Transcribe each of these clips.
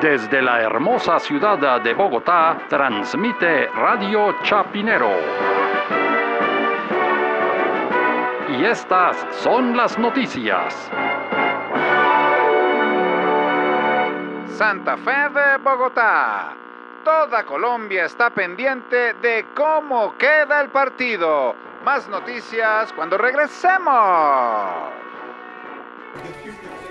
Desde la hermosa ciudad de Bogotá, transmite Radio Chapinero. Y estas son las noticias. Santa Fe de Bogotá. Toda Colombia está pendiente de cómo queda el partido. Más noticias cuando regresemos.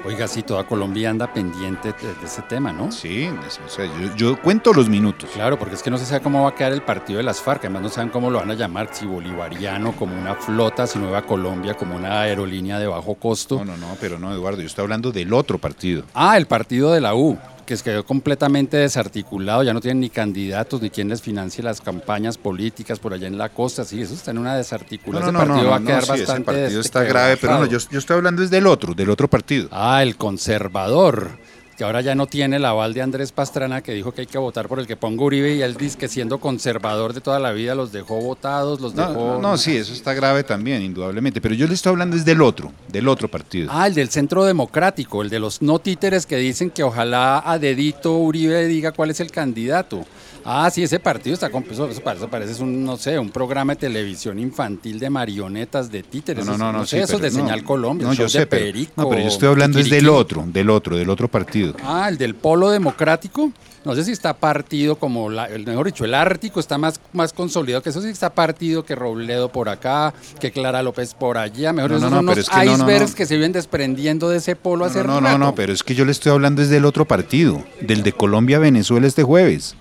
Oiga, sí, toda Colombia anda pendiente de, ese tema, ¿no? Sí, o sea, yo, yo cuento los minutos. Claro, porque es que no se sabe cómo va a quedar el partido de las FARC, además no saben cómo lo van a llamar, si bolivariano, como una flota, si Nueva Colombia, como una aerolínea de bajo costo. No, no, no, pero no, Eduardo, yo estoy hablando del otro partido. Ah, el partido de la U, que se quedó completamente desarticulado, ya no tienen ni candidatos, ni quien les financie las campañas políticas por allá en la costa, sí, eso está en una desarticulación. no, ese no, partido no, va a quedar sí, ese bastante partido este, está grave, pero no, yo estoy hablando es del otro, del otro partido. Ah, el conservador, que ahora ya no tiene el aval de Andrés Pastrana, que dijo que hay que votar por el que ponga Uribe, y él dice que siendo conservador de toda la vida los dejó votados, los No, dejó... no, no, sí, eso está grave también, indudablemente, pero yo le estoy hablando es del otro, del otro partido. Ah, el del Centro Democrático, el de los no títeres que dicen que ojalá a dedito Uribe diga cuál es el candidato. Ah, sí, ese partido está con eso, eso parece, parece un, no sé, un programa de televisión infantil de marionetas, de títeres. No, no, no, no sé, pero de no, Señal Colombia, No, el yo sé, pero, Perico, no, pero yo estoy hablando es del otro, del otro, del otro partido. Ah, el del Polo Democrático. No sé si está partido como, la- el, mejor dicho, el Ártico está más, más consolidado, que eso sí está partido que Robledo por acá, que Clara López por allá. Mejor No, esos no, son unos es que icebergs que se vienen desprendiendo de ese polo hace No, no, no, rato. no, pero es que yo le estoy hablando es del otro partido, del de Colombia-Venezuela este jueves.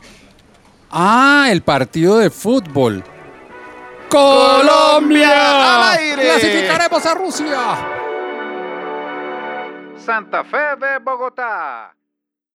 Ah, el partido de fútbol. ¡Colombia! ¡Al aire! ¡Clasificaremos a Rusia! Santa Fe de Bogotá.